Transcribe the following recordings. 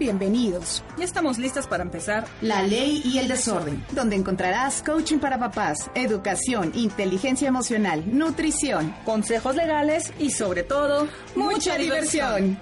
Bienvenidos. Ya estamos listas para empezar. La ley y el desorden, donde encontrarás coaching para papás, educación, inteligencia emocional, nutrición, consejos legales y sobre todo, mucha, diversión.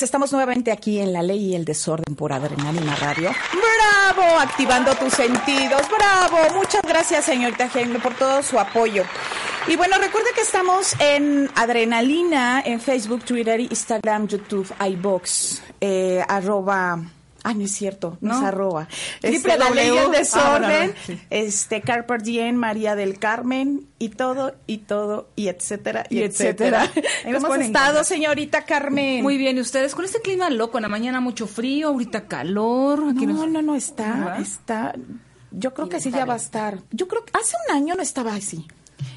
Tardes, estamos nuevamente aquí en La Ley y el Desorden por Adrenalina Radio. ¡Bravo! Activando tus sentidos. ¡Bravo! Muchas gracias, señorita Jaime, por todo su apoyo. Y bueno, recuerda que estamos en Adrenalina, en Facebook, Twitter, Instagram, YouTube, iBox, eh, arroba... Ah, no es cierto, no, es arroba. Este, la ley y el desorden, este, Carper Diem, María del Carmen, y todo, y todo, y etcétera, y, etcétera. ¿Cómo has estado, señorita Carmen? Muy bien, ¿y ustedes? Con este clima loco, en la mañana mucho frío, ahorita calor. No, no, no, está, está, yo creo que sí ya va a estar. Yo creo que hace un año no estaba así.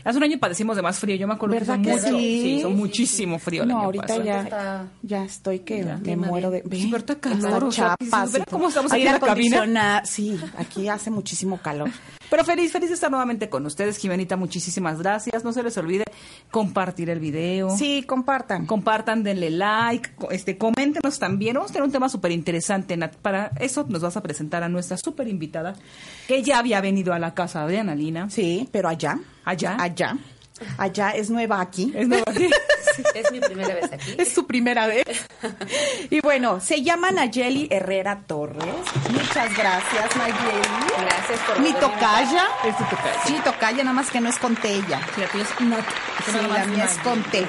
Hace un año padecimos de más frío, yo me acuerdo ¿Verdad que, que mucho, sí? sí, hizo muchísimo frío el No, año ahorita pasado. ya, ya estoy que me muero de... Sí, pero está calor, o sea, chapas ¿ves y cómo estamos aquí en la cabina? Sí, aquí hace muchísimo calor. Pero feliz, feliz de estar nuevamente con ustedes, Jimenita, muchísimas gracias. No se les olvide compartir el video. Sí, compartan. Compartan, denle like, este, coméntenos también. Vamos a tener un tema súper interesante. Nat. Para eso nos vas a presentar a nuestra súper invitada, que ya había venido a la casa de Analina. Sí, pero allá. Allá. Allá. Allá es nueva aquí. Es nueva aquí. Es mi primera vez aquí. Es su primera vez. Y bueno, se llama Nayeli Herrera Torres. Muchas gracias, Nayeli. Gracias por Mi tocaya. Es tu tocaya. Sí, tocaya, nada más que no es con ella. La tuya es Nat. Sí, Nada la mía es con té.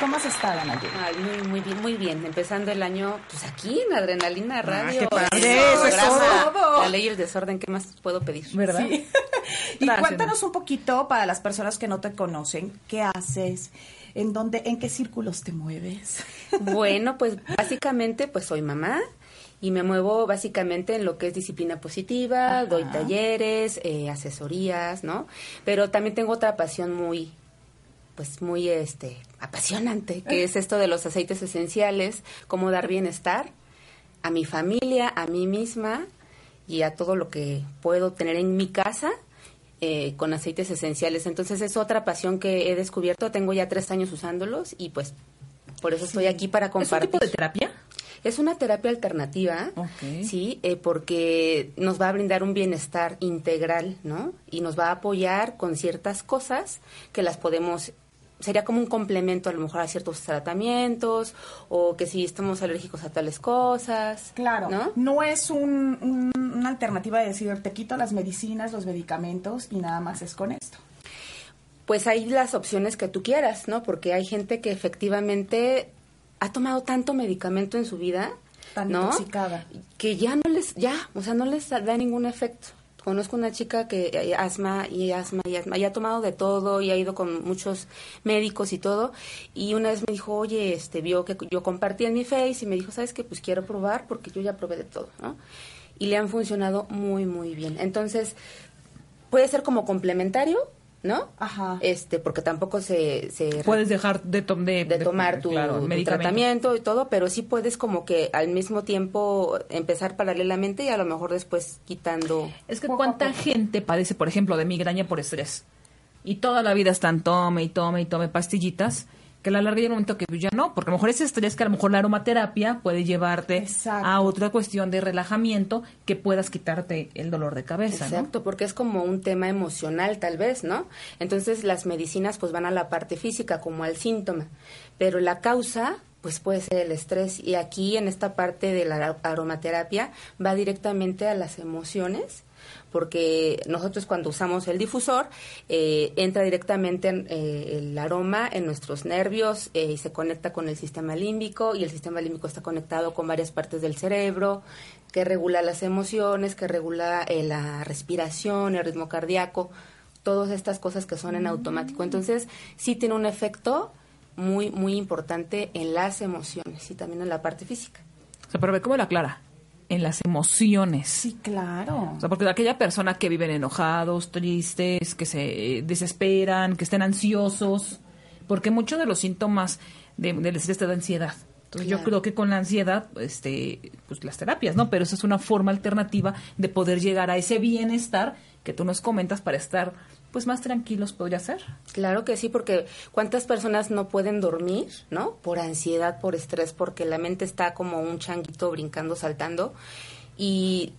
¿Cómo has estado, Nayeli? Ay, muy, muy bien, muy bien. Empezando el año, pues aquí en Adrenalina Radio. qué padre, eso programa todo. La ley y el desorden, ¿qué más puedo pedir? ¿Verdad? Y Gracias, cuéntanos un poquito para las personas que no te conocen, ¿qué haces? ¿En dónde, en qué círculos te mueves? Bueno, pues básicamente pues soy mamá y me muevo básicamente en lo que es disciplina positiva, doy talleres, eh, asesorías, ¿no? Pero también tengo otra pasión muy, pues muy, este, apasionante, que es esto de los aceites esenciales, cómo dar bienestar a mi familia, a mí misma y a todo lo que puedo tener en mi casa eh, con aceites esenciales. Entonces es otra pasión que he descubierto. Tengo ya tres años usándolos y pues por eso estoy aquí para ¿Es un compartir. tipo de terapia? Es una terapia alternativa, sí, eh, porque nos va a brindar un bienestar integral, ¿no? Y nos va a apoyar con ciertas cosas que las podemos sería como un complemento a lo mejor a ciertos tratamientos o que si estamos alérgicos a tales cosas. Claro, ¿no? no, es un- un- una alternativa de decir, te quito las medicinas, los medicamentos y nada más es con esto. Pues hay las opciones que tú quieras, ¿no? Porque hay gente que efectivamente ha tomado tanto medicamento en su vida, Tan ¿no? intoxicada. Que ya no les, ya, o sea, no les da ningún efecto. Conozco una chica que eh, asma y asma y asma, y ha tomado de todo y ha ido con muchos médicos y todo. Y una vez me dijo, oye, este, vio que yo compartí en mi face y me dijo, ¿sabes qué? Pues quiero probar porque yo ya probé de todo, ¿no? Y le han funcionado muy, muy bien. Entonces, puede ser como complementario, ¿no? Ajá. Este, porque tampoco se, se Puedes dejar de, to- de, de tomar tu, claro, tu tratamiento y todo, pero sí puedes como que al mismo tiempo empezar paralelamente y a lo mejor después quitando. Es que cuánta gente padece, por ejemplo, de migraña por estrés. Y toda la vida están tome y tome y tome pastillitas, que a la larga llega un momento que ya no, porque a lo mejor ese estrés que a lo mejor la aromaterapia puede llevarte Exacto. a otra cuestión de relajamiento que puedas quitarte el dolor de cabeza, ¿no? Exacto, porque es como un tema emocional tal vez, ¿no? Entonces las medicinas pues van a la parte física como al síntoma, pero la causa pues puede ser el estrés y aquí en esta parte de la aromaterapia va directamente a las emociones porque nosotros cuando usamos el difusor eh, entra directamente en, eh, el aroma en nuestros nervios eh, y se conecta con el sistema límbico y el sistema límbico está conectado con varias partes del cerebro que regula las emociones, que regula eh, la respiración, el ritmo cardíaco, todas estas cosas que son en automático. Entonces sí tiene un efecto muy muy importante en las emociones y también en la parte física. O sea, pero ve cómo la aclara. En las emociones. Sí, claro. O sea, porque aquella persona que viven enojados, tristes, que se desesperan, que estén ansiosos, porque muchos de los síntomas de, del estrés te da ansiedad. Entonces yo creo que con la ansiedad, este, pues las terapias, ¿no? Pero esa es una forma alternativa de poder llegar a ese bienestar que tú nos comentas para estar, pues más tranquilos podría ser. Claro que sí, porque cuántas personas no pueden dormir, ¿no? Por ansiedad, por estrés, porque la mente está como un changuito brincando, saltando y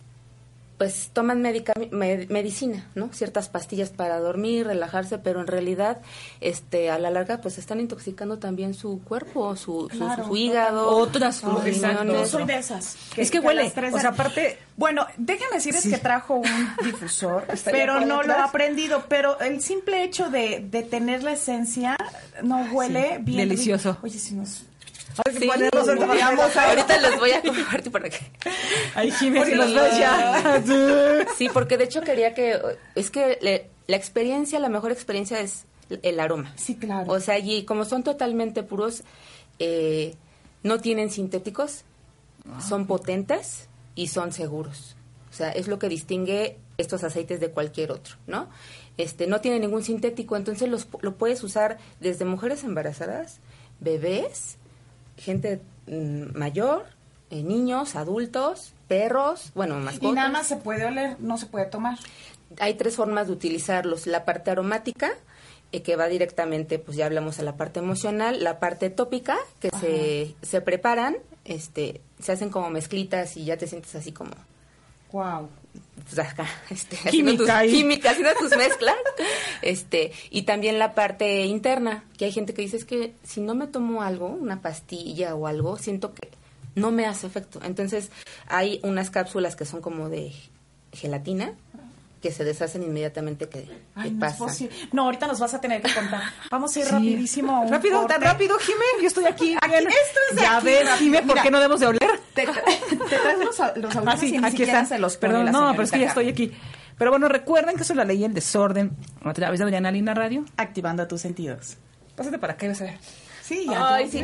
pues toman medica- med- medicina, ¿no? Ciertas pastillas para dormir, relajarse, pero en realidad, este, a la larga, pues están intoxicando también su cuerpo, su, su- Claro, su hígado, Otras. Yo soy de esas. Es que huele, las tres o de- sea, aparte- Bueno, déjenme decirles que trajo un difusor, pero no lo he aprendido. Pero el simple hecho de, de tener la esencia no huele Sí, bien. delicioso. rico. Oye, si nos... Sí, Ponemos el- vamos, ahorita les voy a compartir para que Ay, Jiménez, los ya. Sí, porque de hecho quería que es que le- la experiencia, la mejor experiencia es el aroma. Sí, claro. O sea, y como son totalmente puros, eh, no tienen sintéticos, son potentes y son seguros. O sea, es lo que distingue estos aceites de cualquier otro, ¿no? Este, no tiene ningún sintético, entonces los, lo puedes usar desde mujeres embarazadas, bebés, gente mm, mayor, eh, niños, adultos, perros, bueno, mascotas. Y nada más se puede oler, no se puede tomar. Hay tres formas de utilizarlos. La parte aromática, eh, que va directamente, pues ya hablamos a la parte emocional. La parte tópica, que se, se preparan, este, se hacen como mezclitas y ya te sientes así como... Wow. Pues, acá, este, haciendo Química tus, ahí. química, haciendo tus mezclas. este, y también la parte interna, que hay gente que dice es que si no me tomo algo, una pastilla o algo, siento que no me hace efecto. Entonces, hay unas cápsulas que son como de gelatina que se deshacen inmediatamente que, que Ay, no posible. No, ahorita nos vas a tener que contar. Vamos a ir Sí. rapidísimo a un Rápido, tan rápido, Jimé. Yo estoy aquí. Aquí, bien. esto es de Ya aquí, ves. Jimé, ¿por Mira. qué no debemos de oler? Te, tra- te traes los, los Ah, sí, y ni aquí están. se los Perdón, la no, pero es que ya estoy aquí. Pero bueno, recuerden que eso es la ley y el desorden a través de Adriana Lina Radio. Activando tus sentidos. Pásate para acá, vas a ver. Sí, ya. Ay, sí.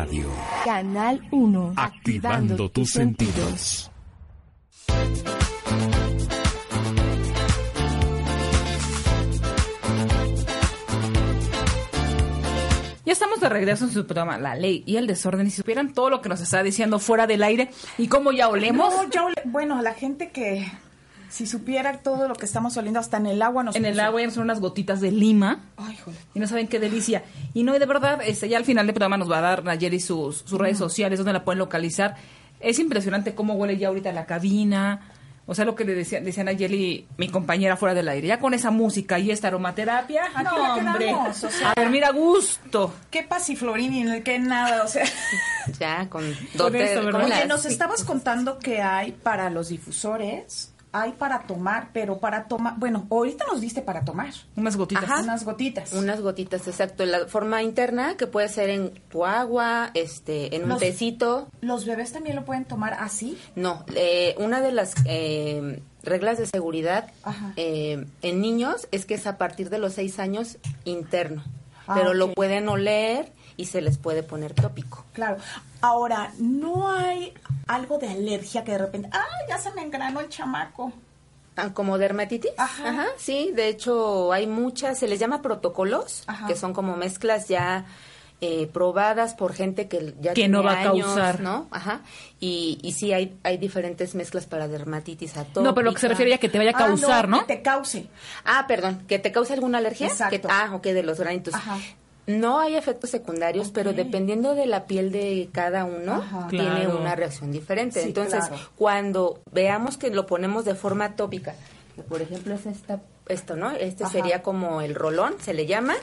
Radio. Canal 1. Activando tus sentidos. Ya estamos de regreso en su programa La Ley y el Desorden. Y si supieran todo lo que nos está diciendo fuera del aire y cómo ya olemos. No, ya ole- bueno, la gente que si supiera todo lo que estamos oliendo hasta en el agua nos en el agua ya son unas gotitas de lima. Ay, joder. Y no saben qué delicia. Y no, y de verdad, este, ya al final del programa nos va a dar Nayeli sus, sus redes sociales donde la pueden localizar. Es impresionante cómo huele ya ahorita la cabina. O sea, lo que le decía, decía Nayeli, mi compañera fuera del aire. Ya con esa música y esta aromaterapia. Aquí no, la hombre. quedamos, o sea. a ver, mira, gusto. Qué pasiflorini, en el que nada, o sea. Ya, con Con dote, eso, Oye, nos estabas contando que hay para los difusores, hay para tomar, pero para tomar, bueno, ahorita nos diste para tomar. Unas gotitas. Ajá. Unas gotitas. Unas gotitas, exacto. La forma interna que puede ser en tu agua, este, en un Los- tecito. ¿Los bebés también lo pueden tomar así? No, eh, una de las eh, reglas de seguridad eh, en niños es que es a partir de los seis años interno, Ah, pero lo pueden oler y se les puede poner tópico. Claro. Ahora, ¿no hay algo de alergia que de repente, ah, ya se me engranó el chamaco? Ah, Como dermatitis. Ajá. sí, de hecho hay muchas, se les llama protocolos, Ajá. que son como mezclas ya eh, probadas por gente que ya Que tiene no va a causar. ¿no? Ajá. Y, y sí, hay, hay diferentes mezclas para dermatitis atópica. No, pero lo que se refiere a que te vaya a Ah, causar, ¿no? Que te cause. Ah, perdón, ¿que te cause alguna alergia? Exacto. Que- ah, ok, de los granitos. Ajá. No hay efectos secundarios, pero dependiendo de la piel de cada uno, Ajá. tiene Claro. una reacción diferente. Sí, Entonces, claro. cuando veamos que lo ponemos de forma tópica, que por ejemplo es esta, esto, ¿no? Este Ajá. sería como el rolón, se le llama.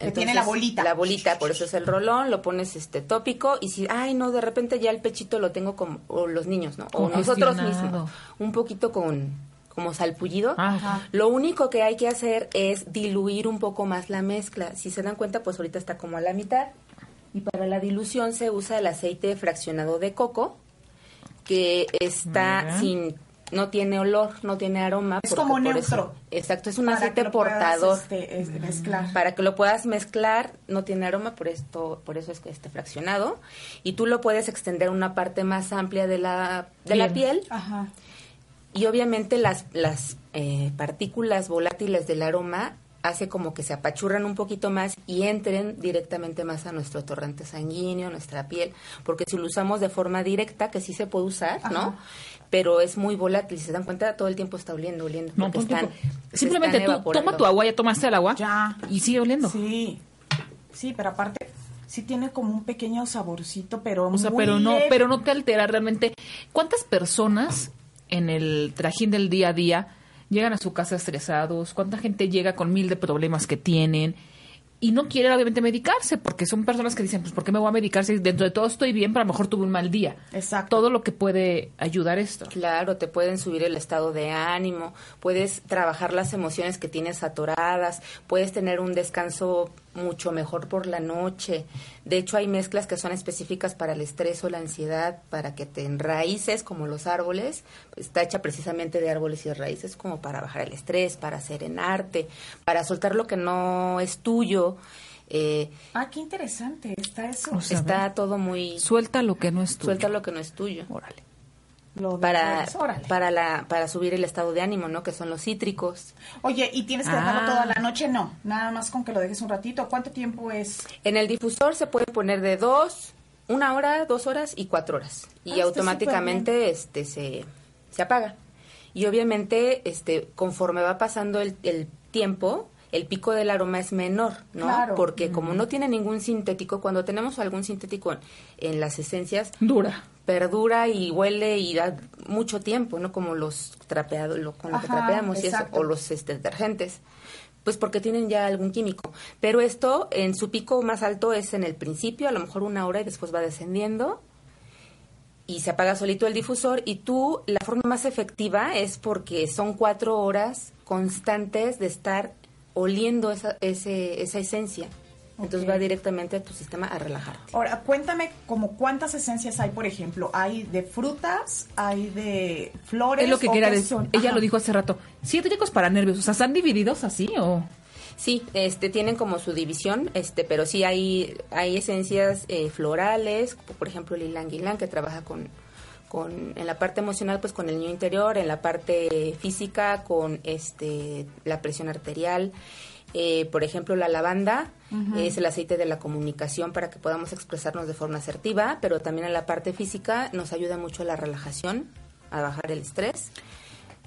Que tiene la bolita. La bolita, por eso es el rolón, lo pones este tópico y si, ay, no, de repente ya el pechito lo tengo como, o los niños, ¿no? O nosotros mismos, un poquito con, como salpullido. Ajá. Lo único que hay que hacer es diluir un poco más la mezcla. Si se dan cuenta, pues ahorita está como a la mitad. Y para la dilución se usa el aceite fraccionado de coco, que está sin, no tiene olor, no tiene aroma. Es como neutro. eso- exacto, es un Para que aceite lo puedas, portador. este, es- mezclar. Para que lo puedas mezclar, no tiene aroma, por esto, por eso es que esté fraccionado. Y tú lo puedes extender a una parte más amplia de la, de la piel. Ajá. Y obviamente las, las eh, partículas volátiles del aroma hace como que se apachurran un poquito más y entren directamente más a nuestro torrente sanguíneo, nuestra piel, porque si lo usamos de forma directa, que sí se puede usar, ¿no? Pero es muy volátil, si se dan cuenta, todo el tiempo está oliendo, oliendo. No, porque están- Simplemente están tú toma tu agua, ya tomaste el agua. Ya. Y sigue oliendo. Sí. Sí, pero aparte sí tiene como un pequeño saborcito, pero O sea, muy pero no, leve. pero no te altera realmente. ¿Cuántas personas en el trajín del día a día llegan a su casa estresados? ¿Cuánta gente llega con mil de problemas que tienen? Y no quieren obviamente medicarse, porque son personas que dicen, pues, ¿por qué me voy a medicar si dentro de todo estoy bien, pero a lo mejor tuve un mal día? Exacto. Todo lo que puede ayudar esto. Claro, te pueden subir el estado de ánimo, puedes trabajar las emociones que tienes atoradas, puedes tener un descanso mucho mejor por la noche. De hecho, hay mezclas que son específicas para el estrés o la ansiedad, para que te enraíces como los árboles. Está hecha precisamente de árboles y de raíces como para bajar el estrés, para serenarte, para soltar lo que no es tuyo. Eh, Ah, qué interesante está eso. O sea, está todo muy... Suelta lo que no es tuyo. Suelta lo que no es tuyo. Órale. Lo de- Para, para, la, para subir el estado de ánimo, ¿no? Que son los cítricos. Oye, ¿y tienes que dejarlo Ah. toda la noche? No, nada más con que lo dejes un ratito. ¿Cuánto tiempo es? En el difusor se puede poner de dos, una hora, dos horas y cuatro horas. Ah, Y está automáticamente este se, se apaga. Y obviamente, este, conforme va pasando el, el tiempo, el pico del aroma es menor, ¿no? Claro. Porque como no tiene ningún sintético, cuando tenemos algún sintético en, en las esencias, Dura. Perdura y huele y da mucho tiempo, ¿no? Como los trapeados, lo, con lo que Ajá, trapeamos y eso, o los este, detergentes. Pues porque tienen ya algún químico. Pero esto, en su pico más alto es en el principio, a lo mejor una hora y después va descendiendo y se apaga solito el difusor y tú, la forma más efectiva es porque son cuatro horas constantes de estar oliendo esa, ese, esa esencia. Entonces va directamente a tu sistema a relajarte. Ahora, cuéntame como cuántas esencias hay, por ejemplo. ¿Hay de frutas? ¿Hay de flores? Es lo que ¿o quería qué decir. son? Ella Ajá. lo dijo hace rato. Cítricos para nervios. O sea, ¿están divididos así o...? Sí, este, tienen como su división, este, pero sí hay, hay esencias eh, florales, por ejemplo el ylang que trabaja con, con, en la parte emocional, pues con el niño interior, en la parte física, con este, la presión arterial. Eh, por ejemplo, la lavanda es el aceite de la comunicación para que podamos expresarnos de forma asertiva, pero también en la parte física nos ayuda mucho a la relajación, a bajar el estrés.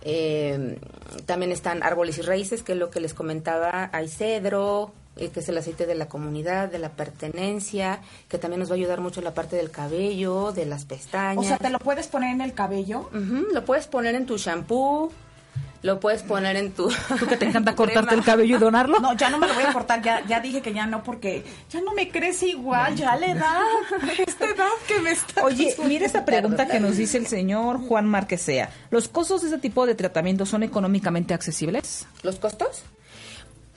Eh, también están árboles y raíces, que es lo que les comentaba. Hay cedro, eh, que es el aceite de la comunidad, de la pertenencia, que también nos va a ayudar mucho en la parte del cabello, de las pestañas. O sea, ¿te lo puedes poner en el cabello? Ujú, lo puedes poner en tu shampoo, lo puedes poner en tu... ¿Tú que te encanta cortarte el cabello y donarlo? No, ya no me lo voy a cortar, ya, ya dije que ya no, porque ya no me crece igual, ya le da esta edad que me está... Oye, mira esta pregunta que nos dice el señor Juan Marquesea. ¿Los costos de este tipo de tratamiento son económicamente accesibles? ¿Los costos?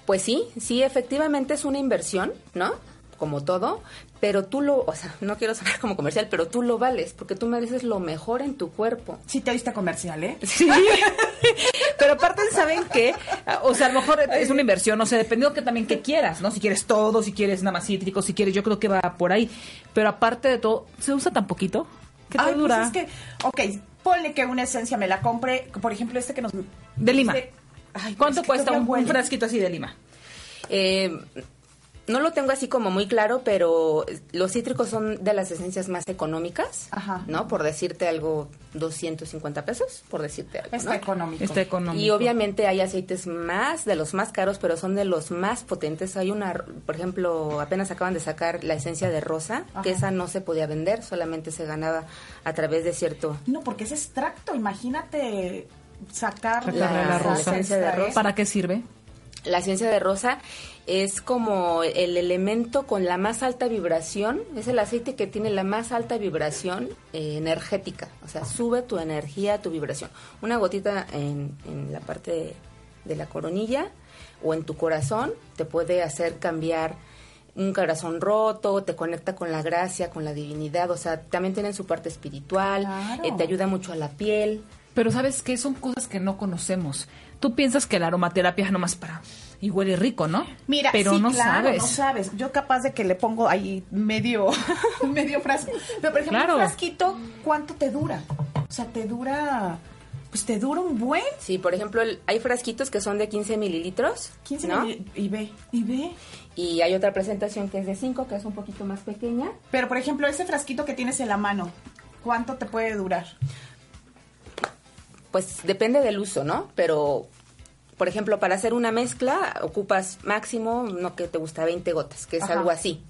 Pues sí, sí, efectivamente es una inversión, ¿no? Como todo, pero tú lo, o sea, no quiero sonar como comercial, pero tú lo vales, porque tú mereces lo mejor en tu cuerpo. Sí te oíste comercial, ¿eh? Sí. Pero aparte, ¿saben qué? O sea, a lo mejor es una inversión, no sé, dependiendo que también que quieras, ¿no? Si quieres todo, si quieres nada más cítrico, si quieres, yo creo que va por ahí. Pero aparte de todo, ¿se usa tan poquito? ¿Qué te Ay, pues dura? es que, ok, ponle que una esencia me la compre, por ejemplo, este que nos... De lima. Ay, pues ¿Cuánto cuesta un, un frasquito así de lima? Eh, no lo tengo así como muy claro, pero los cítricos son de las esencias más económicas, Ajá. ¿no? Por decirte algo, 250 pesos, por decirte algo, Está ¿no? económico. Está económico. Y obviamente hay aceites más, de los más caros, pero son de los más potentes. Hay una, por ejemplo, apenas acaban de sacar la esencia de rosa, que esa no se podía vender, solamente se ganaba a través de cierto... No, porque es extracto, imagínate sacar la rosa. esencia de rosa. ¿Para qué sirve? La esencia de rosa es como el elemento con la más alta vibración, es el aceite que tiene la más alta vibración eh, energética, o sea, sube tu energía, tu vibración. Una gotita en, en la parte de, de la coronilla o en tu corazón te puede hacer cambiar un corazón roto, te conecta con la gracia, con la divinidad, o sea, también tienen su parte espiritual, Claro. eh, te ayuda mucho a la piel. Pero ¿sabes qué? Son cosas que no conocemos. Tú piensas que la aromaterapia es nomás para... Y huele rico, ¿no? Mira, pero sí, no claro, sabes. no sabes. Yo capaz de que le pongo ahí medio, medio frasco. Pero, por ejemplo, Claro. un frasquito, ¿cuánto te dura? O sea, te dura, pues te dura un buen. Sí, por ejemplo, el- hay frasquitos que son de 15 mililitros, 15 ¿no? mil- y ve, y ve. Y hay otra presentación que es de 5, que es un poquito más pequeña. Pero, por ejemplo, ese frasquito que tienes en la mano, ¿cuánto te puede durar? Pues depende del uso, ¿no? Pero, por ejemplo, para hacer una mezcla ocupas máximo, no que te gusta, 20 gotas, que es Ajá. algo así.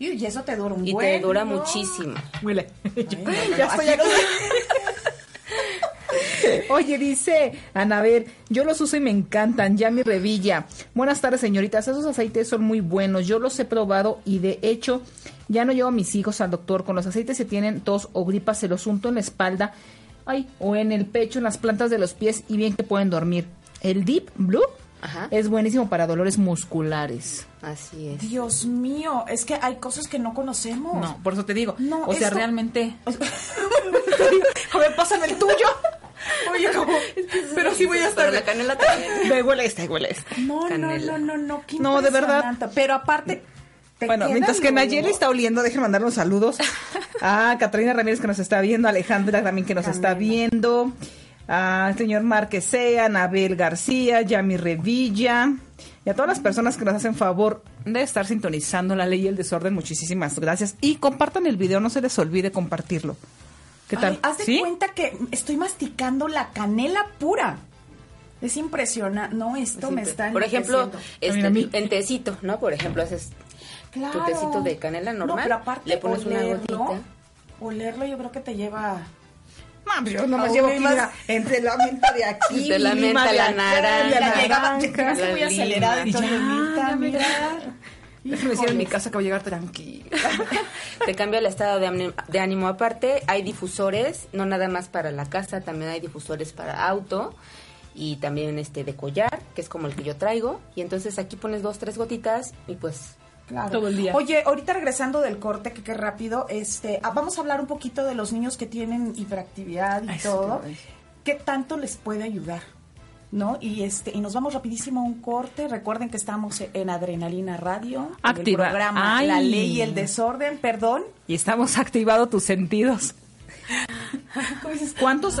Y, eso te dura un Y buen. te dura ¿no? muchísimo. Huele. Ay, no, no, ya estoy aquí-. Oye, dice Anabel, yo los uso y me encantan, ya mi revilla. Buenas tardes, señoritas, esos aceites son muy buenos, yo los he probado y de hecho ya no llevo a mis hijos al doctor. Con los aceites si tienen tos o gripa, se los unto en la espalda ay, o en el pecho, en las plantas de los pies y bien que pueden dormir. El Deep Blue Ajá. es buenísimo para dolores musculares. Así es. Dios mío, es que hay cosas que no conocemos. No, por eso te digo. No, o sea, esto- realmente... A ver, pásame el tuyo. Oye, como, pero sí voy a estar. Pero la canela también. Me huele esta, huele esta. No, no, canela. no, no, no. qué No, de verdad. Pero aparte. te Bueno, mientras que. Nayeli está oliendo, déjenme mandar unos saludos a Catalina Ramírez que nos está viendo, a Alejandra también que nos está viendo, al señor Marquesea, Anabel García, Yami Revilla y a todas las personas que nos hacen favor de estar sintonizando la ley y el desorden. Muchísimas gracias. Y compartan el video, no se les olvide compartirlo. ¿Qué tal? Ay, haz de ¿Sí? cuenta que estoy masticando la canela pura. Es impresionante. No, esto me está Por ejemplo, este, en tecito, ¿no? Por ejemplo, haces claro. tu tecito de canela normal, No, pero aparte, le pones una gotita. Olerlo yo creo que te lleva... Pues yo nomás llevo aquí, más- mira, entre la menta de aquí, Entre la menta, de la naranja, la llegaba, naranja. llegaste muy la acelerada. entonces, Ya, mira, ya, mira. Déjenme decir en mi casa que voy a llegar tranquila. te cambia el estado de ánimo, de ánimo. Aparte, hay difusores, no nada más para la casa, también hay difusores para auto y también este de collar, que es como el que yo traigo. Y entonces aquí pones dos, tres gotitas y pues Claro. Todo el día. Oye, ahorita regresando del corte, que qué rápido, este, ah, vamos a hablar un poquito de los niños que tienen hiperactividad y Ay, todo. ¿Qué tanto les puede ayudar? ¿no? Y este y nos vamos rapidísimo a un corte. Recuerden que estamos en Adrenalina Radio, en el Activa- programa Ay. La Ley y el Desorden, perdón. Y estamos activando tus sentidos. ¿Cuántos?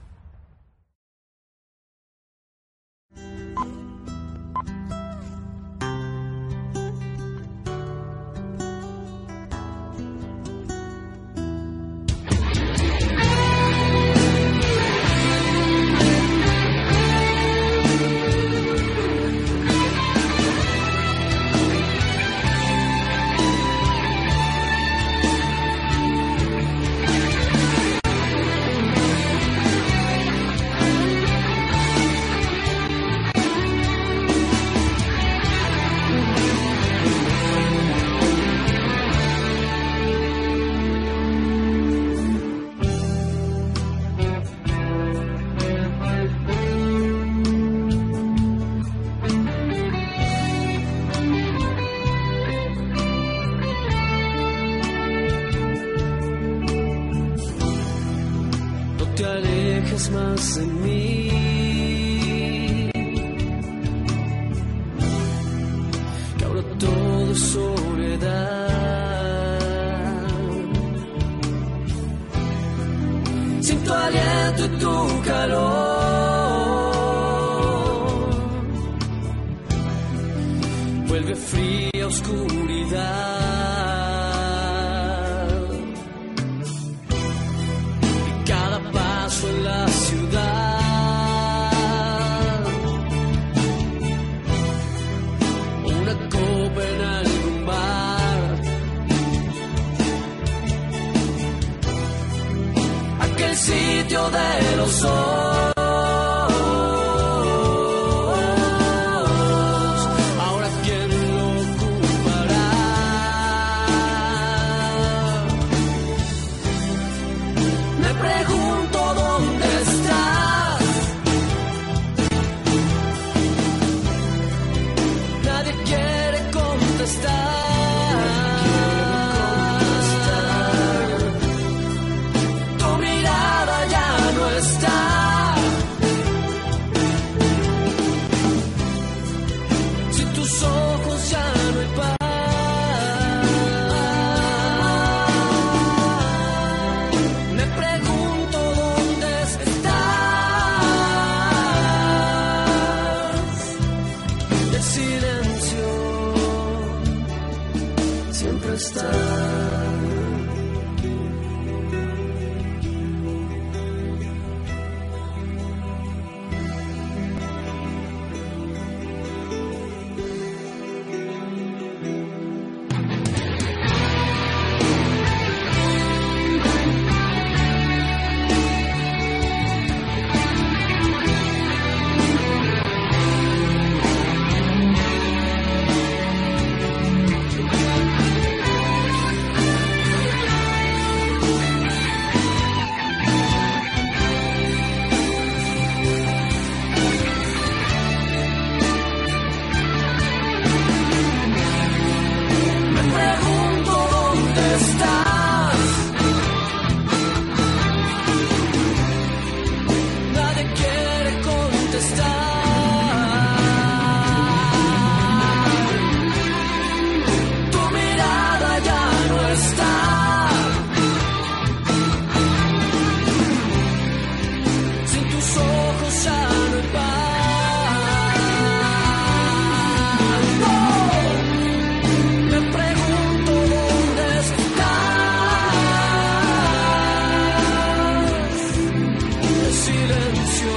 silencio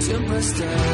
siempre está.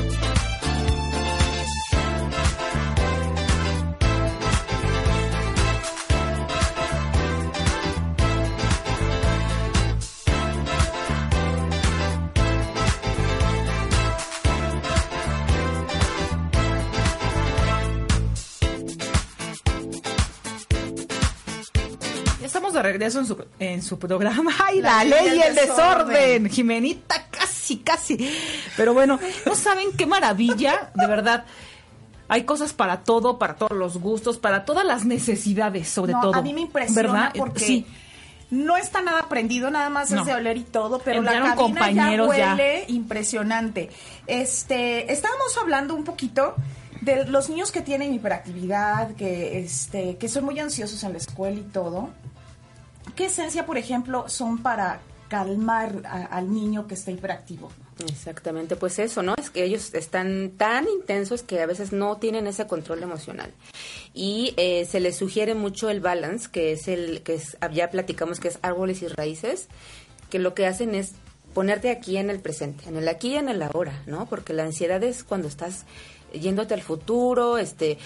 Regreso en su, en su programa. ¡Ay, la, La ley y el desorden! Jimenita, casi, casi. Pero bueno, no saben qué maravilla, de verdad. Hay cosas para todo, para todos los gustos, para todas las necesidades, sobre No, todo. A mí me impresiona ¿verdad? porque Sí. no está nada prendido, nada más No. es de oler y todo, pero la cabina compañeros ya. huele impresionante. Este, estábamos hablando un poquito de los niños que tienen hiperactividad, que este, que son muy ansiosos en la escuela y todo. ¿Qué esencia, por ejemplo, son para calmar al niño que está hiperactivo? Exactamente, pues eso, ¿no? Es que ellos están tan intensos que a veces no tienen ese control emocional. Y eh, se les sugiere mucho el balance, que es el que es, ya platicamos que es árboles y raíces, que lo que hacen es ponerte aquí en el presente, en el aquí y en el ahora, ¿no? Porque la ansiedad es cuando estás yéndote al futuro, este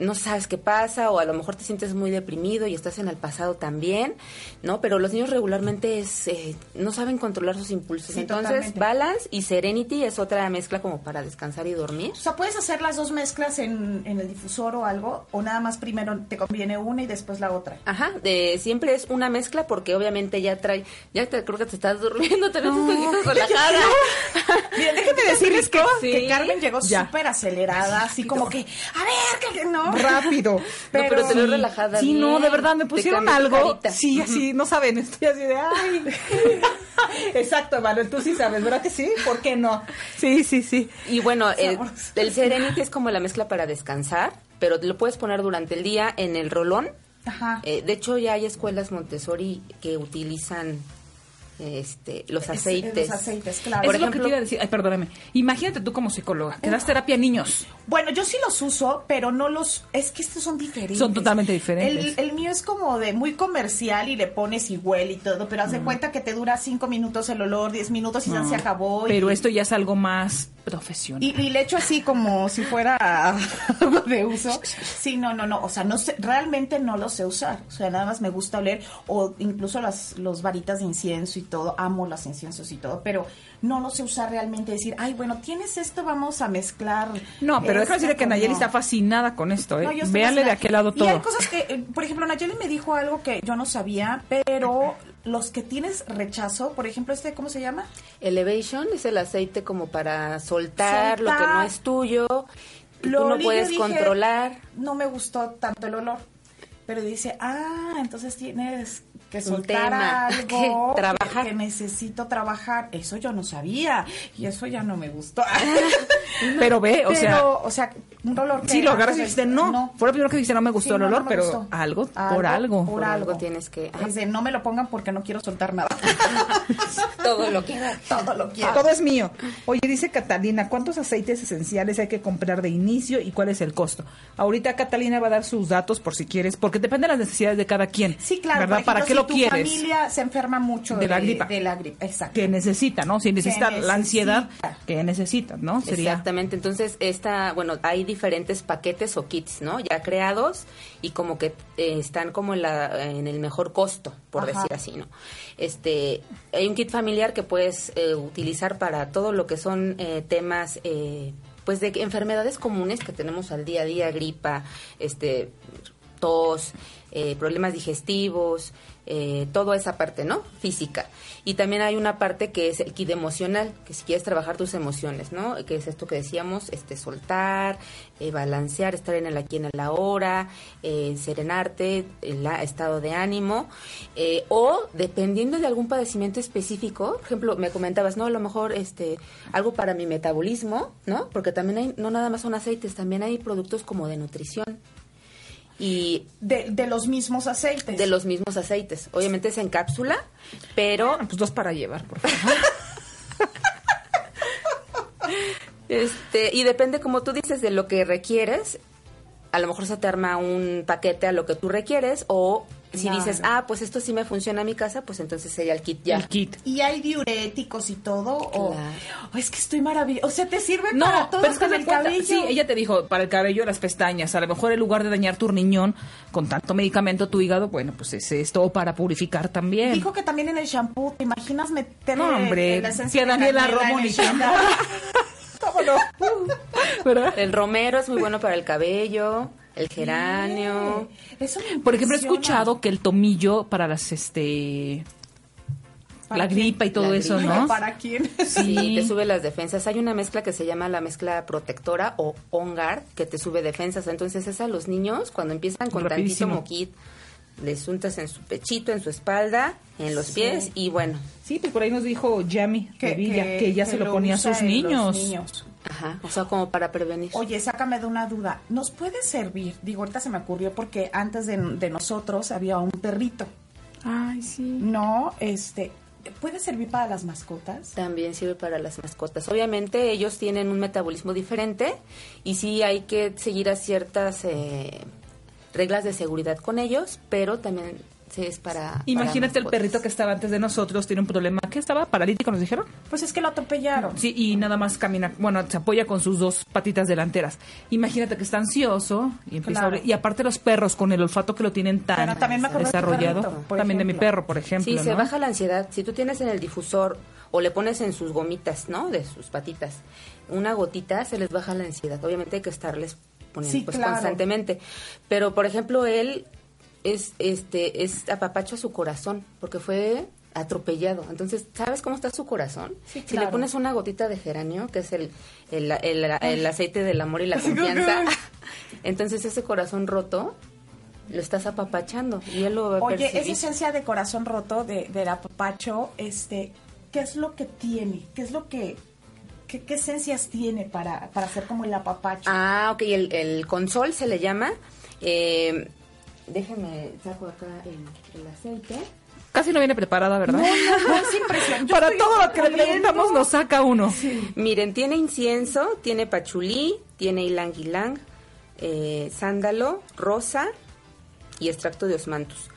no sabes qué pasa o a lo mejor te sientes muy deprimido y estás en el pasado también, ¿no? Pero los niños regularmente es, eh, no saben controlar sus impulsos. Sí, Entonces, totalmente. balance y serenity es otra mezcla como para descansar y dormir. O sea, ¿puedes hacer las dos mezclas en, en el difusor o algo? ¿O nada más primero te conviene una y después la otra? Ajá, de, siempre es una mezcla porque obviamente ya trae, ya te, creo que te estás durmiendo, te ves un poquito relajada. Miren, déjenme decirles que, Sí. que Carmen llegó súper acelerada, así como que, a ver, que no. Rápido. No, pero te ves relajada. Sí, no, de verdad, me pusieron algo. carita. Sí, así, no saben, estoy así de, ay. Exacto, Manuel, tú sí sabes, ¿verdad que sí? ¿Por qué no? Sí, sí, sí. Y bueno, el, Sabroso. el Serenity es como la mezcla para descansar, pero lo puedes poner durante el día en el rolón. Ajá. Eh, de hecho, ya hay escuelas Montessori que utilizan este, los Es- aceites. los aceites, claro. Por es lo que te iba a decir. Ay, perdóname. Imagínate tú como psicóloga, que das terapia a niños. Bueno, yo sí los uso, pero no los... Es que estos son diferentes. Son totalmente diferentes. El, el mío es como de muy comercial y le pones y huele y todo, pero haz de cuenta que te dura cinco minutos el olor, diez minutos y ya se acabó. y- Pero esto ya es algo más profesional. Y, y le echo así como si fuera algo de uso. Sí, no, no, no. O sea, no sé, realmente no lo sé usar. O sea, nada más me gusta oler. O incluso las los varitas de incienso y todo. Amo los inciensos y todo. Pero no lo sé usar realmente. Decir, ay, bueno, tienes esto, vamos a mezclar. No, pero déjame decirle que Nayeli no. está fascinada con esto, ¿eh? No, Véanle de aquel lado Y hay todo. cosas que, eh, por ejemplo, Nayeli me dijo algo que yo no sabía, pero los que tienes rechazo, por ejemplo, este, ¿cómo se llama? Elevation es el aceite como para soltar, lo que no es tuyo, Lo tú no puedes dije, controlar. No me gustó tanto el olor. Pero dice, ah, entonces tienes que soltar algo que trabajar. Que, que necesito trabajar. Eso yo no sabía y eso ya no me gustó. Pero ve, o Pero, sea, o sea, un olor que sí lo agarras y dijiste, no. no. Fue lo primero que dijiste, no me gustó Sí, el no, no olor, pero gustó. algo, por algo. Por Por algo algo. tienes que- ajá. De, no me lo pongan porque no quiero soltar nada. Todo lo que Todo lo quiero. Todo es mío. Oye, dice Catalina, ¿cuántos aceites esenciales hay que comprar de inicio y cuál es el costo? Ahorita Catalina va a dar sus datos por si quieres, porque depende de las necesidades de cada quien. Sí, claro. ¿Verdad? ¿Para qué ejemplo, lo si quieres? Tu familia se enferma mucho De la gripa. De la gripa, exacto. Que necesita, ¿no? Si necesita la ansiedad, que necesita, ¿no? Sería Exactamente, entonces esta, bueno, hay diferentes paquetes o kits, ¿no? Ya creados y como que eh, están como en, la, en el mejor costo, por Ajá. decir así, ¿no? Este, hay un kit familiar que puedes eh, utilizar para todo lo que son eh, temas, eh, pues de enfermedades comunes que tenemos al día a día, gripa, este, tos, eh, problemas digestivos, eh, toda esa parte, ¿no? Física. Y también hay una parte que es el kit emocional, que si quieres trabajar tus emociones, ¿no? Que es esto que decíamos, este, soltar, eh, balancear, estar en el aquí en el ahora, eh, serenarte, el estado de ánimo, eh, o dependiendo de algún padecimiento específico, por ejemplo, me comentabas, ¿no? A lo mejor, este, algo para mi metabolismo, ¿no? Porque también hay, no nada más son aceites, también hay productos como de nutrición. Y De, de los mismos aceites. de los mismos aceites. Obviamente es en cápsula, pero pues dos para llevar, por favor. este y depende como tú dices de lo que requieres. A lo mejor se te arma un paquete a lo que tú requieres o si Claro. dices, "Ah, pues esto sí me funciona a mi casa", pues entonces sería el kit ya. El kit. Y hay diuréticos y todo. O. Oh, es que estoy maravillosa. O sea, te sirve No, para todo pero el cuenta- cabello. Sí, ella te dijo, para el cabello, las pestañas. A lo mejor en lugar de dañar tu riñón con tanto medicamento, tu hígado, bueno, pues es esto para purificar también. Dijo que también en el shampoo, ¿te imaginas meterle No, hombre, la esencia que Daniela en shampoo? ¿Cómo no? ¿Verdad? El romero es muy bueno para el cabello, el geranio. Eso me Por ejemplo, he escuchado que el tomillo para las, este, ¿Para la quién? gripa y todo La eso, gripa. ¿no? ¿Para quién? Sí, te sube las defensas. Hay una mezcla que se llama la mezcla protectora o OnGuard que te sube defensas. Entonces, esa a los niños, cuando empiezan con Rapidísimo. tantito moquit, les untas en su pechito, en su espalda, en los pies y bueno. Sí, pues por ahí nos dijo Yami Que- que, que- ella que se lo ponía a sus niños. niños. Ajá, o sea, como para prevenir. Oye, sácame de una duda. ¿Nos puede servir? Digo, ahorita se me ocurrió porque antes de, de nosotros había un perrito. Ay, sí. No, este, ¿puede servir para las mascotas? También sirve para las mascotas. Obviamente ellos tienen un metabolismo diferente y sí hay que seguir a ciertas eh, reglas de seguridad con ellos, pero también sí es para... Imagínate para el perrito que estaba antes de nosotros, tiene un problema. ¿Qué estaba? ¿Paralítico nos dijeron? Pues es que lo atropellaron. Sí, y nada más camina, bueno, se apoya con sus dos patitas delanteras. Imagínate que está ansioso y empieza Claro. a Y aparte los perros con el olfato que lo tienen tan también me de desarrollado. perrito, también de mi perro, por ejemplo. Sí, se ¿no? baja la ansiedad. Si tú tienes en el difusor o le pones en sus gomitas, ¿no? De sus patitas, una gotita, se les baja la ansiedad. Obviamente hay que estarles poniendo Sí, pues, claro. constantemente. Pero, por ejemplo, él es, este, es apapacho a su corazón, porque fue atropellado. Entonces, ¿sabes cómo está su corazón? Sí, Si le pones una gotita de geranio, que es el, el, el- el aceite del amor y la confianza, entonces ese corazón roto lo estás apapachando y él lo va a Oye, percibir. esa esencia de corazón roto de, del apapacho, este, ¿qué es lo que tiene? ¿Qué es lo que, qué, qué esencias tiene para, para hacer como el apapacho? Ah, ok, el, el consol se le llama. Eh, déjenme, saco acá el, el aceite. Casi no viene preparada, ¿verdad? No, no, es impresionante. Para todo lo que le preguntamos nos saca uno. Miren, tiene incienso, tiene pachulí, tiene ylang ylang, eh, sándalo, rosa y extracto de osmantus.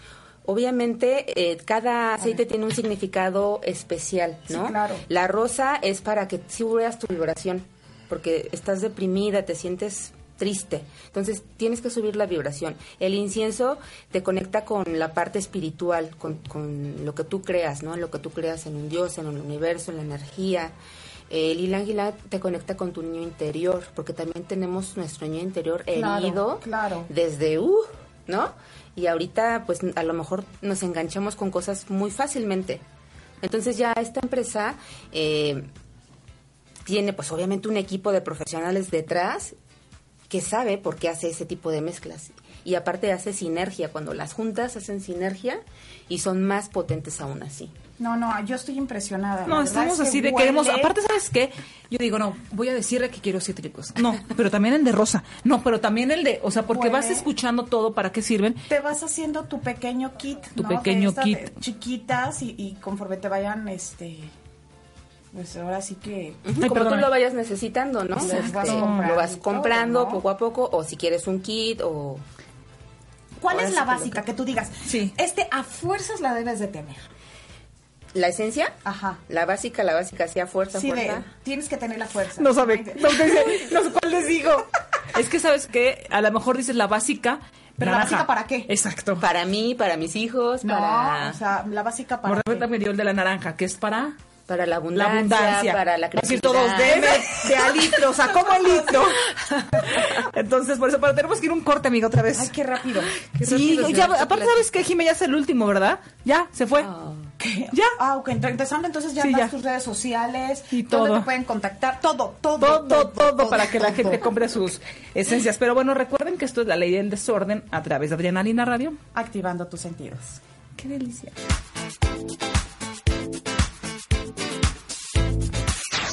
Obviamente, eh, cada aceite tiene un significado especial, ¿no? Sí, claro. La rosa es para que subas tu vibración, porque estás deprimida, te sientes triste. Entonces, tienes que subir la vibración. El incienso te conecta con la parte espiritual, con, con lo que tú creas, ¿no? Lo que tú creas en un Dios, en el universo, en la energía. El ylang te conecta con tu niño interior, porque también tenemos nuestro niño interior Claro, herido claro. desde, uh, ¿no? Y ahorita, pues a lo mejor nos enganchamos con cosas muy fácilmente. Entonces ya esta empresa eh, tiene, pues obviamente, un equipo de profesionales detrás que sabe por qué hace ese tipo de mezclas. Y aparte hace sinergia, cuando las juntas hacen sinergia y son más potentes aún así. No, no, yo estoy impresionada. No, estamos es que así de huele- queremos. Aparte, ¿sabes qué? Yo digo, no, voy a decirle que quiero cítricos. No, pero también el de rosa. No, pero también el de. O sea, porque vas escuchando todo para qué sirven. te vas haciendo tu pequeño kit, Tu ¿no? pequeño de estas kit. chiquitas y, y conforme te vayan, este, pues ahora sí que Como tú lo vayas necesitando, ¿no? Este, Vas lo vas comprando todo, ¿no? poco a poco, o si quieres un kit, o... ¿Cuál Ahora es la que básica que- que tú digas? Sí. Este a fuerzas la debes de tener. ¿La esencia? Ajá. La básica, la básica, sí, a fuerza, Sí, de, fuerza. tienes que tener la fuerza. No sabe. No, no sé cuál les digo. Es que, ¿sabes qué? A lo mejor dices la básica. ¿Pero la básica para qué? Exacto. Para mí, para mis hijos, No, para, o sea, la básica para ejemplo, me dio el de la naranja, que es para para la la abundancia, abundancia. para la Es decir, todos debe de a litro, o sea, como litro. Entonces, por eso, pero tenemos que ir a un corte, amigo, otra vez. Ay, qué rápido. sí, rápido ya, aparte. ¿sabes qué, Jimé? Ya es el último, ¿verdad? Ya, se fue. ¿Qué? Ya. Ah, ok. Empezando entonces ya Sí, das ya. tus redes sociales. Y ¿Dónde todo. te pueden contactar? Todo, todo. todo, todo, para que la todo. gente compre sus esencias. Pero bueno, recuerden que esto es la ley del desorden a través de Adrenalina Radio. Activando tus sentidos. Qué delicia.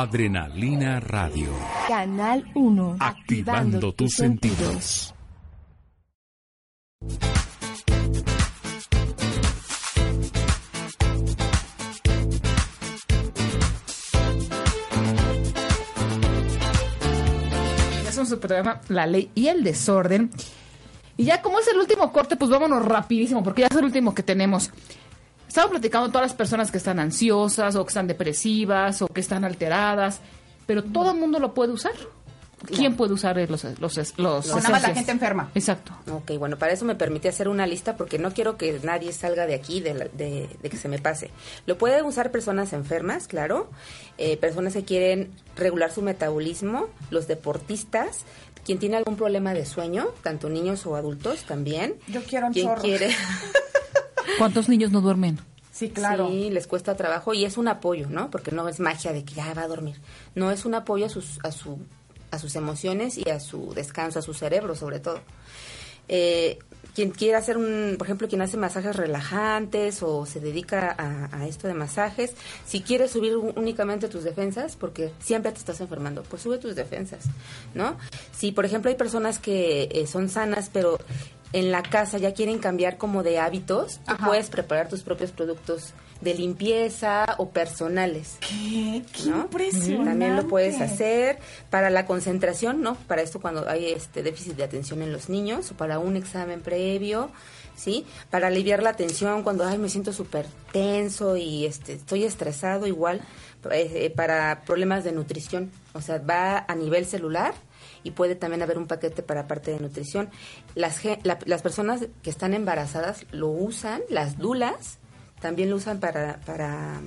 Adrenalina Radio. Canal 1. Activando tus sentidos. Ya somos el programa La Ley y el Desorden. Y ya como es el último corte, pues vámonos rapidísimo, porque ya es el último que tenemos. Estamos platicando todas las personas que están ansiosas, o que están depresivas, o que están alteradas, pero todo el mundo lo puede usar. ¿Quién puede usar los los los, nada más la gente enferma. Exacto. Ok, bueno, para eso me permite hacer una lista porque no quiero que nadie salga de aquí de, la- de- de que se me pase. Lo pueden usar personas enfermas, claro, eh, personas que quieren regular su metabolismo, los deportistas, quien tiene algún problema de sueño, tanto niños o adultos también. Yo quiero un quien chorro. quiere, ¿Cuántos niños no duermen? Sí, claro. sí, les cuesta trabajo y es un apoyo, ¿no? Porque no es magia de que ya va a dormir. No es un apoyo a sus a su a sus emociones y a su descanso, a su cerebro sobre todo. Eh, quien quiera hacer un, por ejemplo, quien hace masajes relajantes o se dedica a, a esto de masajes, si quieres subir únicamente tus defensas, porque siempre te estás enfermando, pues sube tus defensas, ¿no? Si, por ejemplo, hay personas que eh, son sanas, pero en la casa ya quieren cambiar como de hábitos, tú puedes preparar tus propios productos de limpieza o personales. ¿Qué? Qué ¿no? impresionante. También lo puedes hacer para la concentración, ¿no? Para esto cuando hay este déficit de atención en los niños o para un examen previo, ¿sí? Para aliviar la tensión cuando ay me siento súper tenso y este estoy estresado igual eh, eh, para problemas de nutrición, o sea, va a nivel celular y puede también haber un paquete para parte de nutrición. Las la- las personas que están embarazadas lo usan, las dulas también lo usan para, para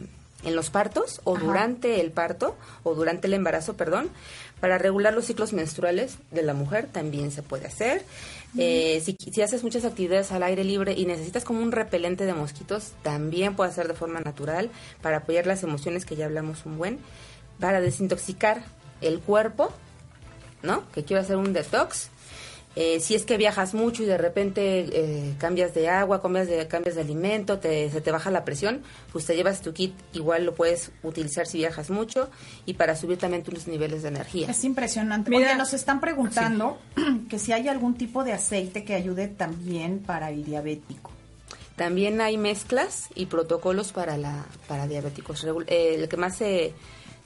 en los partos o durante el parto o durante el embarazo, perdón, para regular los ciclos menstruales de la mujer también se puede hacer. Eh, si, si haces muchas actividades al aire libre y necesitas como un repelente de mosquitos, también puede ser de forma natural para apoyar las emociones que ya hablamos un buen, para desintoxicar el cuerpo, ¿no? Que quiero hacer un detox. Eh, si es que viajas mucho y de repente eh, cambias de agua, cambias de, cambias de alimento, te, se te baja la presión, pues te llevas tu kit, igual lo puedes utilizar si viajas mucho y para subir también tus niveles de energía. Es impresionante. Mira- Oye, nos están preguntando que si hay algún tipo de aceite que ayude también para el diabético. También hay mezclas y protocolos para la para diabéticos. Eh, el que más se,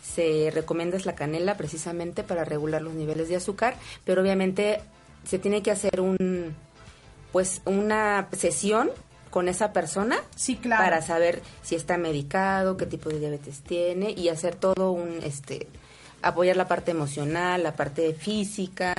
se recomienda es la canela, precisamente para regular los niveles de azúcar, pero obviamente se tiene que hacer un pues una sesión con esa persona Sí, claro. para saber si está medicado, qué tipo de diabetes tiene y hacer todo un este apoyar la parte emocional, la parte física,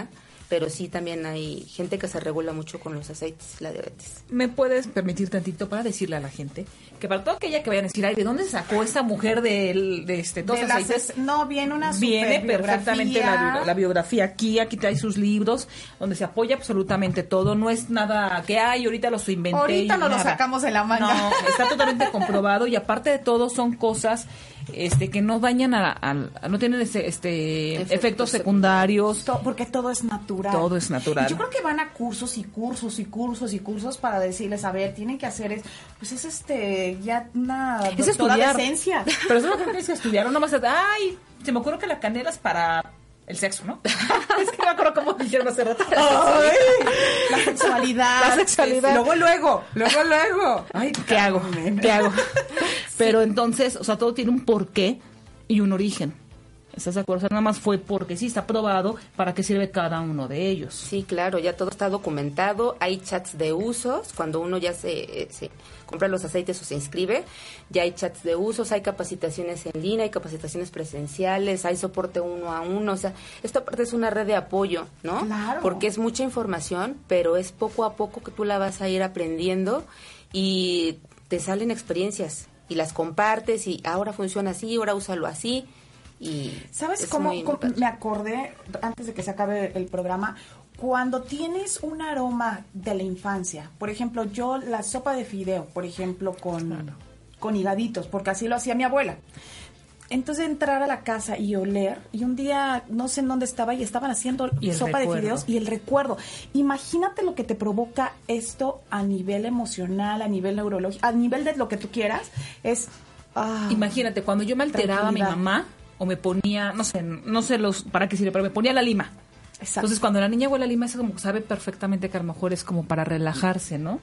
pero sí también hay gente que se regula mucho con los aceites, la diabetes. ¿Me puedes permitir tantito para decirle a la gente que para toda aquella que vayan a decir, ay, ¿de dónde sacó esta mujer del- de, este, todos De las aceites? es- no, viene una Viene perfectamente la, bio- la biografía aquí, aquí trae sus libros, donde se apoya absolutamente todo, no es nada que hay, ahorita los inventé. Ahorita no lo nada. sacamos de la manga. No, está totalmente comprobado y aparte de todo son cosas este que no dañan a, a- a- no tienen este, este Efectos efectos secundarios. To- porque todo es natural. Todo es natural. Y yo creo que van a cursos y cursos y cursos y cursos para decirles, a ver, tienen que hacer es, pues es este, ya una Es estudiar. de esencia. Pero eso no tienes que estudiar, no nomás, ay, se me ocurre que la canela es para el sexo, ¿no? es que no me acuerdo cómo dijeron hace rato. Ay, la sexualidad. La sexualidad. Luego, luego, luego, luego. Ay, ¿Qué hago? ¿Qué hago? Pero entonces, o sea, todo tiene un porqué y un origen. ¿Estás de acuerdo? O sea, nada más fue porque sí está probado para qué sirve cada uno de ellos. Sí, claro, ya todo está documentado. Hay chats de usos. Cuando uno ya se, eh, se compra los aceites o se inscribe, ya hay chats de usos, hay capacitaciones en línea, hay capacitaciones presenciales, hay soporte uno a uno. O sea, esto aparte es una red de apoyo, ¿no? Claro. Porque es mucha información, pero es poco a poco que tú la vas a ir aprendiendo y te salen experiencias y las compartes y ahora funciona así, ahora úsalo así. Y ¿Sabes es cómo, muy- me acordé antes de que se acabe el programa? Cuando tienes un aroma de la infancia, por ejemplo, yo la sopa de fideo, por ejemplo, con, con higaditos, porque así lo hacía mi abuela. Entonces entrar a la casa y oler, y un día no sé en dónde estaba y estaban haciendo Y sopa recuerdo. de fideos y el recuerdo. Imagínate lo que te provoca esto a nivel emocional, a nivel neurológico, a nivel de lo que tú quieras, es Ah, Imagínate, cuando yo me alteraba a mi mamá o me ponía, no sé, no sé los para qué sirve, pero me ponía la lima. exacto. Entonces, cuando la niña huele a lima, es como que sabe perfectamente que a lo mejor es como para relajarse, ¿no?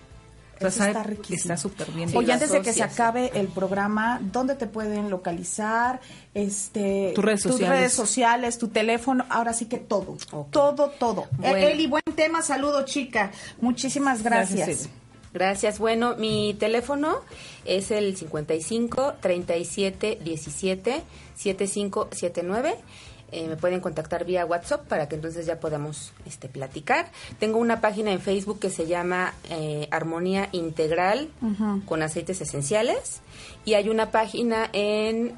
O sea, Eso sabe- está riquísimo. Está súper bien. Sí, Oye, antes de que se acabe el programa, ¿dónde te pueden localizar? Este, Tus redes sociales. redes sociales, tu teléfono, ahora sí que todo, todo, todo. Bueno. Eh, Eli, buen tema, saludo chica, muchísimas gracias. Gracias. Bueno, mi teléfono es el 55 37 17 7579. Eh, me pueden contactar vía WhatsApp para que entonces ya podamos este, platicar. Tengo una página en Facebook que se llama eh, Armonía Integral con aceites esenciales y hay una página en,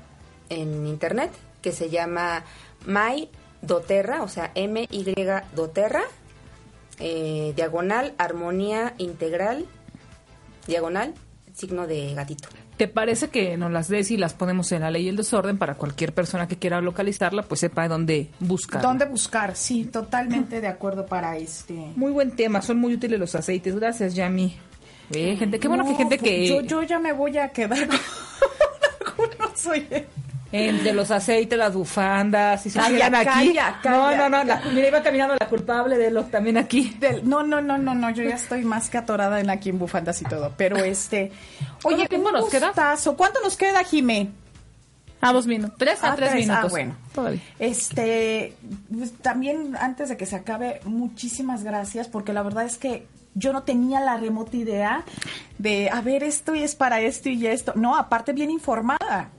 en internet que se llama My doTERRA, o sea, M-Y doTERRA, eh, diagonal, armonía integral, diagonal, signo de gatito. ¿Te parece que nos las des y las ponemos en la ley y el desorden para cualquier persona que quiera localizarla, pues sepa dónde buscar? ¿Dónde buscar? Sí, totalmente de acuerdo para este. Muy buen tema, son muy útiles los aceites. Gracias, Yami. Eh, gente, qué bueno que gente pues, que Yo, yo ya me voy a quedar con algunos, oye. Entre los aceites, las bufandas, y se Calla, quedan aquí. calla, No, calla. no, no, la- mira, iba caminando la culpable de los también aquí. Del- no, no, no, no, no, yo ya estoy más que atorada en aquí en bufandas y todo, pero este, oye, ¿Cuánto tiempo un nos queda? ¿Cuánto nos queda, Jimé? A dos minutos. Tres a Ah, tres, tres. minutos. Ah, bueno. Todavía. Este, pues, también antes de que se acabe, muchísimas gracias, porque la verdad es que yo no tenía la remota idea de, a ver, esto y es para esto y esto. No, aparte bien informada.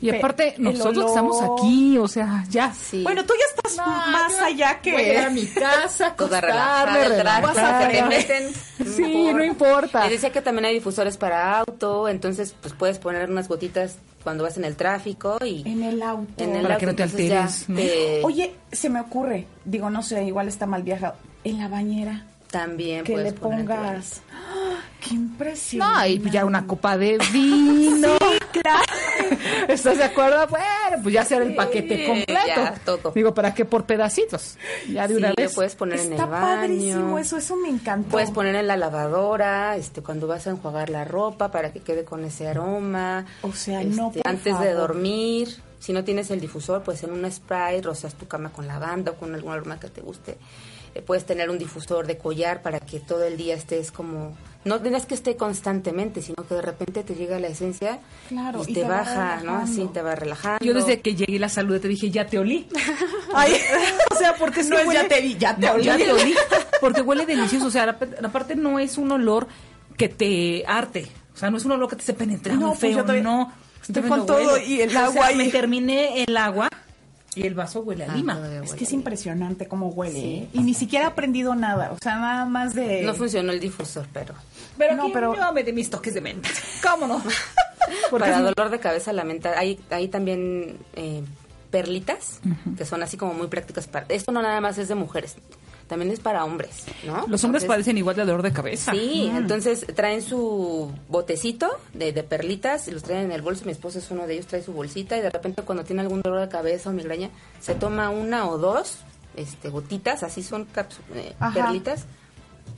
Y aparte, nosotros estamos aquí, o sea, ya. Sí. Bueno, tú ya estás más allá que... Voy a llegar a mi casa, Toda relajada, relajar. te meten. Sí, no importa. Les decía que también hay difusores para auto, entonces pues puedes poner unas gotitas cuando vas en el tráfico y En el auto. en el Para auto, que no te ya alteres, ¿no? te- Oye, se me ocurre, digo, no sé, igual está mal viajado, en la bañera, también que puedes le pongas... ¡Ah! ¡Qué No, impresionante! y ya una copa de vino. claro. ¿Estás de acuerdo? Bueno, pues ya hacer el paquete completo. ya, todo. Digo, ¿para qué por pedacitos? Ya de Sí, una lo vez. puedes poner en Está el baño. padrísimo eso, eso me encantó. Puedes poner en la lavadora, este, cuando vas a enjuagar la ropa para que quede con ese aroma. O sea, no, Este, por Antes de dormir, si no tienes el difusor, pues en un spray rocias tu cama con lavanda o con algún aroma que te guste. Eh, puedes tener un difusor de collar para que todo el día estés como... No tienes que esté constantemente, sino que de repente te llega la esencia Claro, y, y te, baja, ¿no? Así te va relajando. Yo desde que llegué y la saludé te dije, ya te olí. Ay, o sea, porque no es ya te vi, ya te No, olí. ya te olí. Porque huele delicioso. O sea, la- aparte no es un olor que te arte. O sea, no es un olor que te esté penetrando No, pues feo, yo todavía- no. estoy con todo y el O sea, agua me y- terminé el agua y el vaso huele a Ah, lima. todavía Es huele que es impresionante cómo huele, ¿eh? Y ni siquiera he aprendido nada, o sea, nada más de... No funcionó el difusor, pero... Pero No, pero- yo me di mis toques de menta. ¿Cómo no? Para dolor de cabeza, la menta, hay, hay también eh, perlitas que son así como muy prácticas para... Esto no nada más es de mujeres, también es para hombres, ¿no? Los hombres Entonces, padecen igual de dolor de cabeza. Sí, Mm. entonces traen su botecito de, de perlitas y los traen en el bolso. Mi esposo es uno de ellos, trae su bolsita y de repente cuando tiene algún dolor de cabeza o migraña, se toma una o dos este, gotitas, así son eh, perlitas,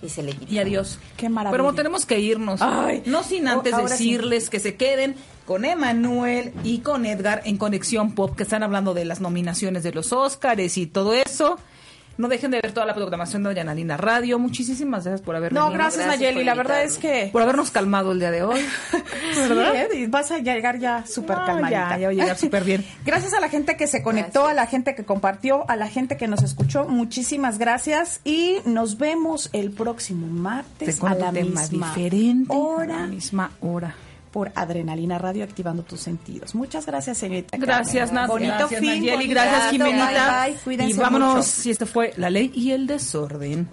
y se le quita. Y adiós. Qué maravilla. Pero bueno, tenemos que irnos. Ay. no sin antes Oh, sí. decirles que se queden con Emanuel y con Edgar en Conexión Pop, que están hablando de las nominaciones de los Óscares y todo eso. No dejen de ver toda la programación de Yanalina Radio. Muchísimas gracias por haber No, venido. gracias, Gracias Nayeli, la verdad es que... Por habernos calmado el día de hoy. ¿Verdad? Sí, ¿eh? Y vas a llegar ya súper No, calmadita. ya, ya voy a llegar súper bien. Gracias a la gente que se conectó, a la gente que compartió, a la gente que nos escuchó. Muchísimas gracias y nos vemos el próximo martes Te a la tema misma diferente. A hora la misma hora. Por Adrenalina Radio activando tus sentidos. Muchas gracias, señorita. Gracias. Nat. Bonito gracias, fin, Nayeli. bonito Gracias. Jimenita. Bye, bye. Y vámonos. mucho. Si esta fue La Ley y el Desorden.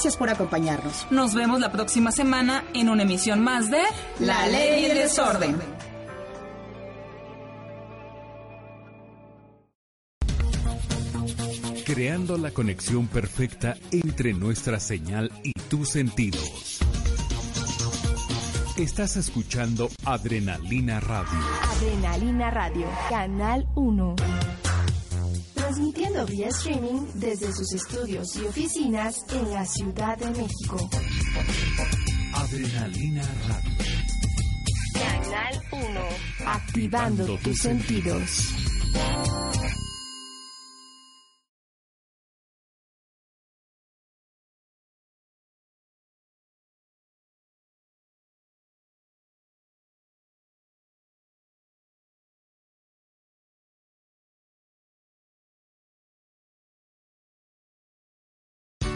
Gracias por acompañarnos. Nos vemos la próxima semana en una emisión más de La Ley y el Desorden. creando la conexión perfecta entre nuestra señal y tus sentidos. Estás escuchando Adrenalina Radio. Adrenalina Radio, Canal 1. Transmitiendo vía streaming desde sus estudios y oficinas en la Ciudad de México. Adrenalina Radio. Canal 1. Activando tus sentidos.